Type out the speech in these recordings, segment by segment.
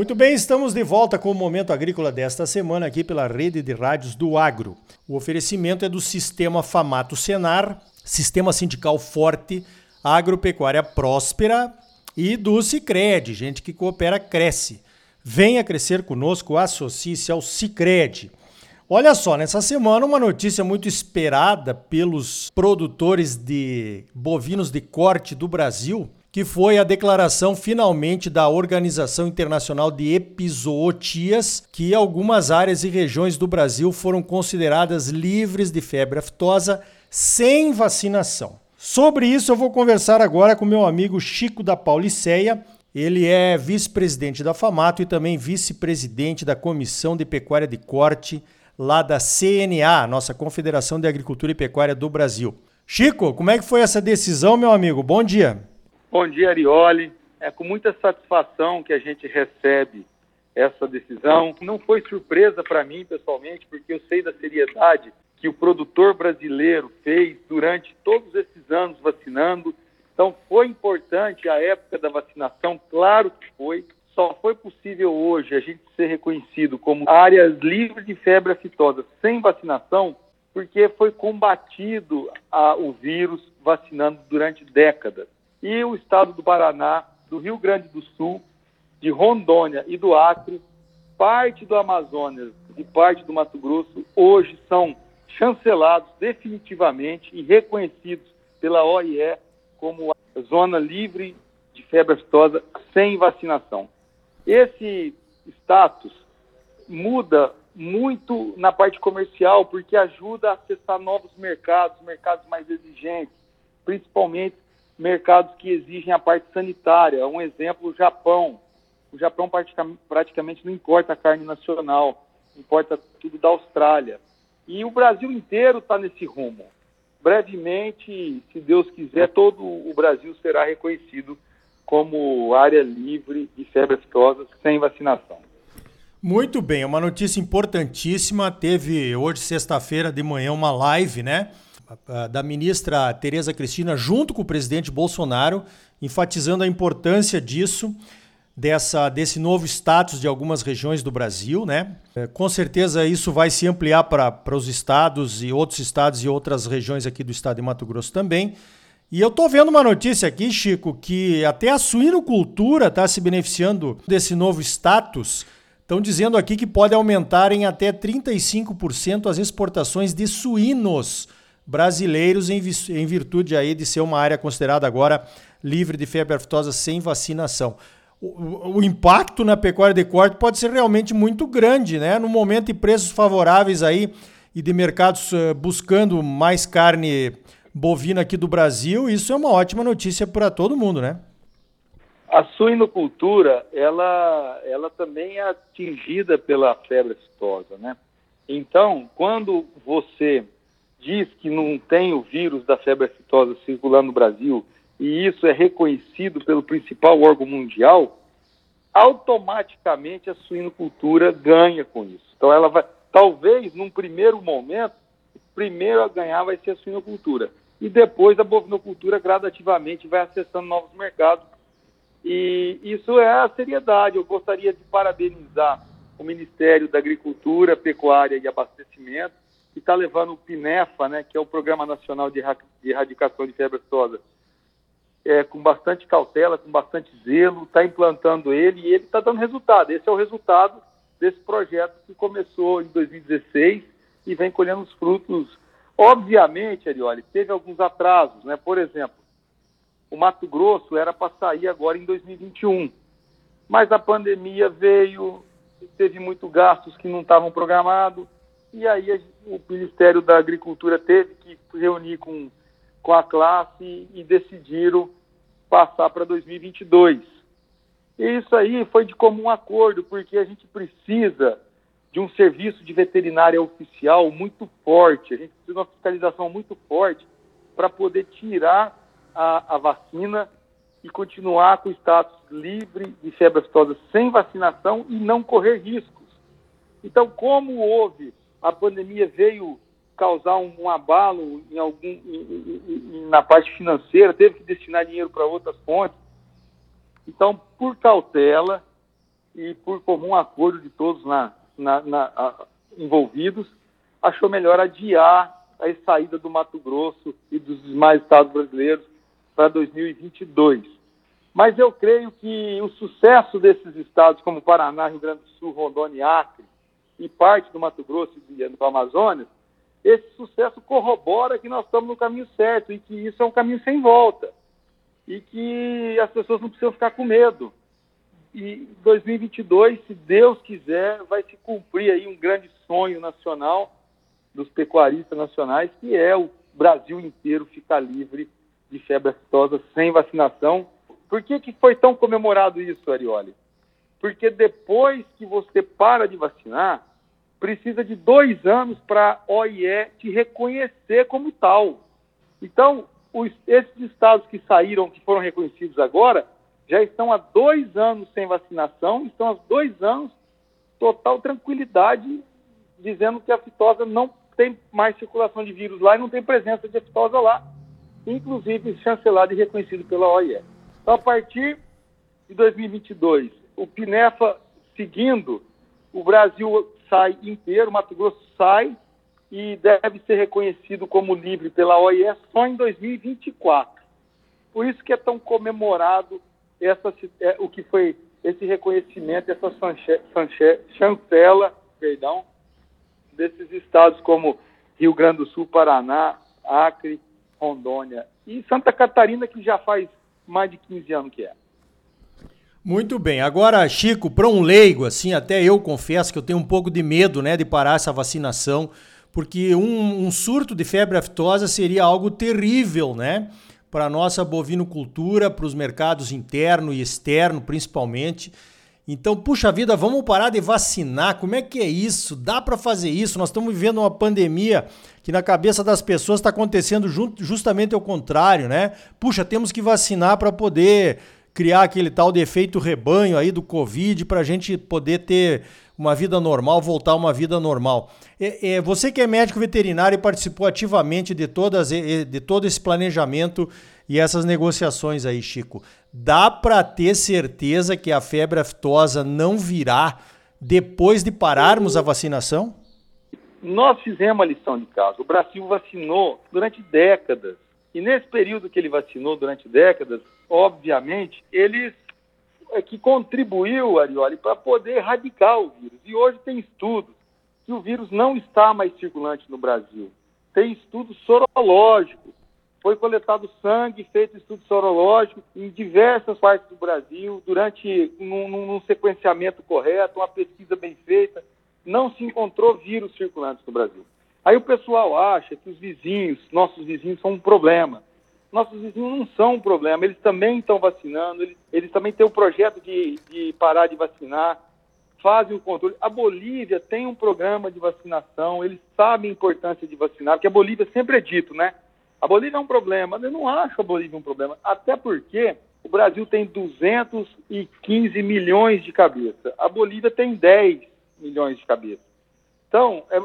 Muito bem, estamos de volta com o Momento Agrícola desta semana aqui pela rede de rádios do Agro. O oferecimento é do Sistema Famato Senar, Sistema Sindical Forte, Agropecuária Próspera e do Cicred, gente que coopera cresce. Venha crescer conosco, associe-se ao Cicred. Olha só, nessa semana uma notícia muito esperada pelos produtores de bovinos de corte do Brasil, que foi a declaração finalmente da Organização Internacional de Epizootias, que algumas áreas e regiões do Brasil foram consideradas livres de febre aftosa sem vacinação. Sobre isso eu vou conversar agora com meu amigo Chico da Pauliceia, ele é vice-presidente da FAMATO e também vice-presidente da Comissão de Pecuária de Corte, lá da CNA, nossa Confederação de Agricultura e Pecuária do Brasil. Chico, como é que foi essa decisão, meu amigo? Bom dia. Bom dia, Arioli. É com muita satisfação que a gente recebe essa decisão. Não foi surpresa para mim, pessoalmente, porque eu sei da seriedade que o produtor brasileiro fez durante todos esses anos vacinando então, foi importante a época da vacinação, claro que foi. Só foi possível hoje a gente ser reconhecido como áreas livres de febre aftosa sem vacinação, porque foi combatido a, o vírus vacinando durante décadas. E o estado do Paraná, do Rio Grande do Sul, de Rondônia e do Acre, parte do Amazonas e parte do Mato Grosso, hoje são chancelados definitivamente e reconhecidos pela OIE como zona livre de febre aftosa sem vacinação. Esse status muda muito na parte comercial, porque ajuda a acessar novos mercados, mercados mais exigentes, principalmente mercados que exigem a parte sanitária. Um exemplo, o Japão. O Japão praticamente não importa carne nacional, importa tudo da Austrália. E o Brasil inteiro está nesse rumo brevemente, se Deus quiser, todo o Brasil será reconhecido como área livre de febre aftosa sem vacinação. Muito bem, uma notícia importantíssima. Teve hoje, sexta-feira de manhã, uma live, né? Da ministra Tereza Cristina, junto com o presidente Bolsonaro, enfatizando a importância disso dessa, desse novo status de algumas regiões do Brasil, né? É, com certeza isso vai se ampliar para os estados e outros estados e outras regiões aqui do estado de Mato Grosso também. E eu estou vendo uma notícia aqui, Chico, que até a suinocultura está se beneficiando desse novo status. Estão dizendo aqui que pode aumentar em até 35% as exportações de suínos brasileiros em, em virtude aí de ser uma área considerada agora livre de febre aftosa sem vacinação o, o, impacto na pecuária de corte pode ser realmente muito grande, né? No momento de preços favoráveis aí e de mercados uh, buscando mais carne bovina aqui do Brasil, isso é uma ótima notícia para todo mundo, né? A suinocultura, ela, ela também é atingida pela febre aftosa, né? Então, quando você diz que não tem o vírus da febre aftosa circulando no Brasil e isso é reconhecido pelo principal órgão mundial, automaticamente a suinocultura ganha com isso. Então ela vai, talvez num primeiro momento, primeiro a ganhar vai ser a suinocultura e depois a bovinocultura gradativamente vai acessando novos mercados. E isso é a seriedade. Eu gostaria de parabenizar o Ministério da Agricultura, Pecuária e Abastecimento, que está levando o PINEFA, né, que é o Programa Nacional de Erradicação de Febre Aftosa, é, com bastante cautela, com bastante zelo, está implantando ele e ele está dando resultado. Esse é o resultado desse projeto que começou em 2016 e vem colhendo os frutos. Obviamente, Arioli, teve alguns atrasos, né? Por exemplo, o Mato Grosso era para sair agora em 2021, mas a pandemia veio, teve muitos gastos que não estavam programados, e aí o Ministério da Agricultura teve que reunir com com a classe e decidiram passar para 2022. E isso aí foi de comum acordo, porque a gente precisa de um serviço de veterinária oficial muito forte, a gente precisa de uma fiscalização muito forte para poder tirar a, a, vacina e continuar com o status livre de febre aftosa sem vacinação e não correr riscos. Então, como houve, a pandemia veio causar um, um abalo em algum, em, em, na parte financeira, teve que destinar dinheiro para outras fontes. Então, por cautela, e por comum acordo de todos na, na, na a, envolvidos, achou melhor adiar a saída do Mato Grosso e dos demais estados brasileiros para 2022. Mas eu creio que o sucesso desses estados, como Paraná, Rio Grande do Sul, Rondônia e Acre, e parte do Mato Grosso e do Amazonas, esse sucesso corrobora que nós estamos no caminho certo e que isso é um caminho sem volta. E que as pessoas não precisam ficar com medo. E 2022, se Deus quiser, vai se cumprir aí um grande sonho nacional dos pecuaristas nacionais, que é o Brasil inteiro ficar livre de febre aftosa sem vacinação. Por que, que foi tão comemorado isso, Arioli? Porque depois que você para de vacinar, precisa de dois anos para a OIE te reconhecer como tal. Então, os, esses estados que saíram, que foram reconhecidos agora, já estão há dois anos sem vacinação, estão há dois anos total tranquilidade, dizendo que a fitosa não tem mais circulação de vírus lá e não tem presença de aftosa lá, inclusive chancelado e reconhecido pela OIE. Então, a partir de 2022, o PINEFA seguindo, o Brasil sai inteiro, Mato Grosso sai e deve ser reconhecido como livre pela OIE só em 2024. Por isso que é tão comemorado essa, é, o que foi esse reconhecimento, essa chancela, perdão, desses estados como Rio Grande do Sul, Paraná, Acre, Rondônia e Santa Catarina, que já faz mais de 15 anos que é. Muito bem. Agora, Chico, para um leigo, assim, até eu confesso que eu tenho um pouco de medo, né, de parar essa vacinação, porque um, um surto de febre aftosa seria algo terrível, né, para a nossa bovinocultura, para os mercados interno e externo, principalmente. Então, puxa vida, vamos parar de vacinar. Como é que é isso? Dá para fazer isso? Nós estamos vivendo uma pandemia que na cabeça das pessoas está acontecendo justamente ao contrário, né? Puxa, temos que vacinar para poder criar aquele tal de rebanho aí do Covid para a gente poder ter uma vida normal, voltar a uma vida normal. É, é, você que é médico veterinário e participou ativamente de, todas, de todo esse planejamento e essas negociações aí, Chico. Dá para ter certeza que a febre aftosa não virá depois de pararmos a vacinação? Nós fizemos a lição de casa. O Brasil vacinou durante décadas. E nesse período que ele vacinou durante décadas, obviamente, ele é que contribuiu, Arioli, para poder erradicar o vírus. E hoje tem estudos que o vírus não está mais circulante no Brasil. Tem estudos sorológicos foi coletado sangue, feito estudo sorológico em diversas partes do Brasil, durante um, um, sequenciamento correto, uma pesquisa bem feita, não se encontrou vírus circulantes no Brasil. Aí o pessoal acha que os vizinhos, nossos vizinhos, são um problema. Nossos vizinhos não são um problema, eles também estão vacinando, eles, eles também têm o um projeto de, de parar de vacinar, fazem o controle. A Bolívia tem um programa de vacinação, eles sabem a importância de vacinar, porque a Bolívia sempre é dito, né? A Bolívia é um problema. Eu não acho a Bolívia um problema, até porque o Brasil tem 215 milhões de cabeças. A Bolívia tem 10 milhões de cabeças. Então, é,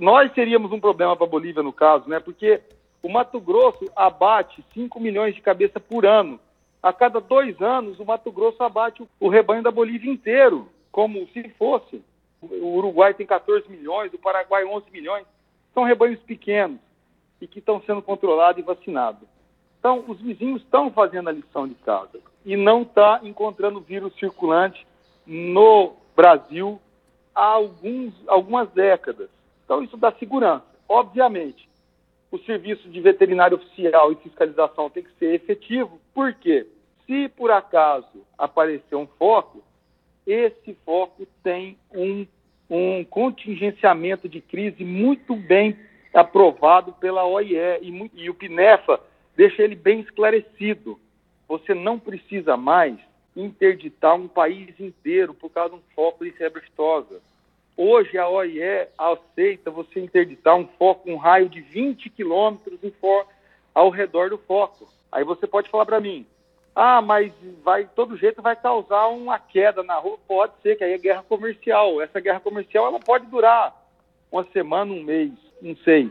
nós seríamos um problema para a Bolívia no caso, né? Porque o Mato Grosso abate 5 milhões de cabeças por ano. A cada dois anos, o Mato Grosso abate o rebanho da Bolívia inteiro, como se fosse. O Uruguai tem 14 milhões, o Paraguai 11 milhões. São rebanhos pequenos e que estão sendo controlados e vacinados. Então, os vizinhos estão fazendo a lição de casa e não está encontrando vírus circulante no Brasil há alguns, algumas décadas. Então, isso dá segurança. Obviamente, o serviço de veterinário oficial e fiscalização tem que ser efetivo, porque se por acaso aparecer um foco, esse foco tem um, um contingenciamento de crise muito bem aprovado pela OIE e, e o PINEFA deixa ele bem esclarecido. Você não precisa mais interditar um país inteiro por causa de um foco de febre aftosa. Hoje a OIE aceita você interditar um foco, um raio de 20 quilômetros ao redor do foco. Aí você pode falar para mim, ah, mas vai, todo jeito vai causar uma queda na rua. Pode ser, que aí é guerra comercial. Essa guerra comercial ela pode durar uma semana, um mês não sei.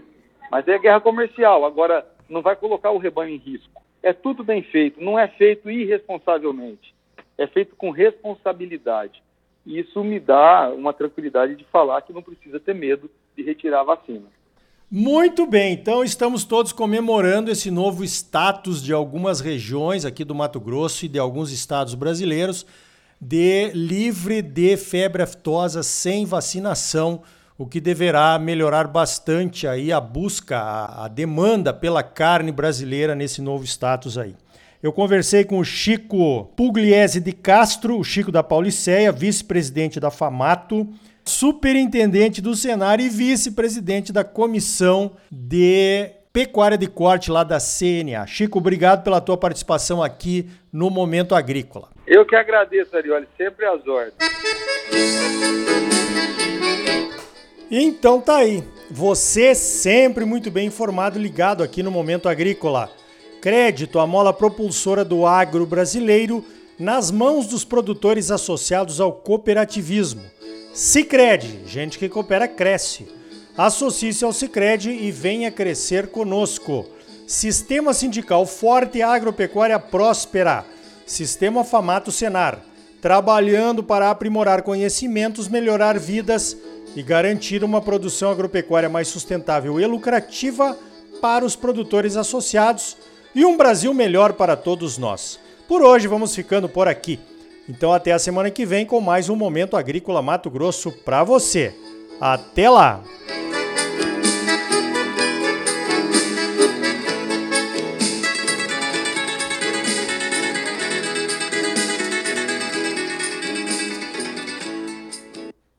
Mas é guerra comercial. Agora, não vai colocar o rebanho em risco. É tudo bem feito, não é feito irresponsavelmente. É feito com responsabilidade. isso me dá uma tranquilidade de falar que não precisa ter medo de retirar a vacina. Muito bem, então estamos todos comemorando esse novo status de algumas regiões aqui do Mato Grosso e de alguns estados brasileiros de livre de febre aftosa sem vacinação, o que deverá melhorar bastante aí a busca, a, a demanda pela carne brasileira nesse novo status aí. Eu conversei com o Chico Pugliese de Castro, o Chico da Pauliceia, vice-presidente da FAMATO, superintendente do Senar e vice-presidente da Comissão de Pecuária de Corte lá da CNA. Chico, obrigado pela tua participação aqui no Momento Agrícola. Eu que agradeço, Arioli, sempre às ordens. Então tá aí. Você sempre muito bem informado, ligado aqui no Momento Agrícola. Crédito, a mola propulsora do agro brasileiro, nas mãos dos produtores associados ao cooperativismo. Sicredi, gente que coopera cresce. Associe-se ao Sicredi e venha crescer conosco. Sistema sindical forte agropecuária próspera. Sistema Famato Senar, trabalhando para aprimorar conhecimentos, melhorar vidas e garantir uma produção agropecuária mais sustentável e lucrativa para os produtores associados e um Brasil melhor para todos nós. Por hoje vamos ficando por aqui. Então até a semana que vem com mais um Momento Agrícola Mato Grosso para você. Até lá!